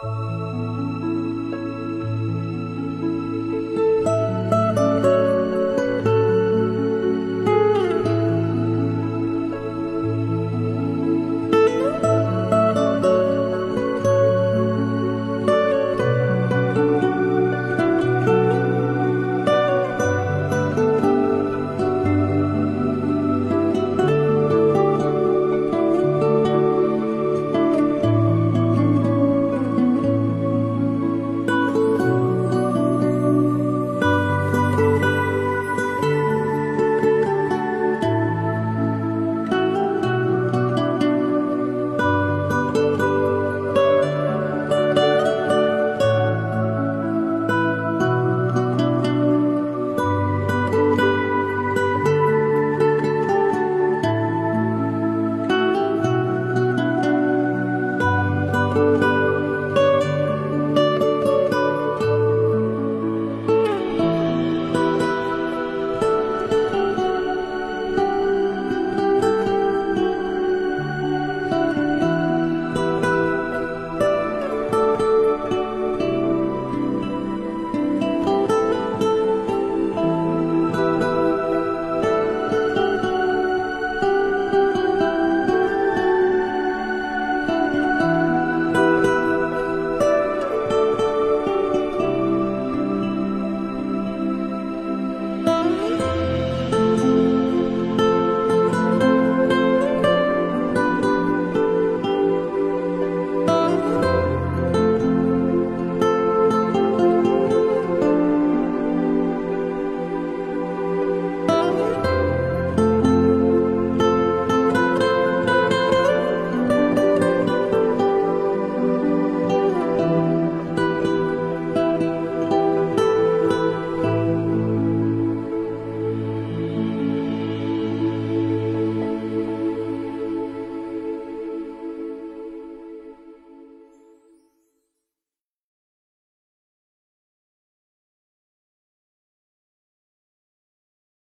Música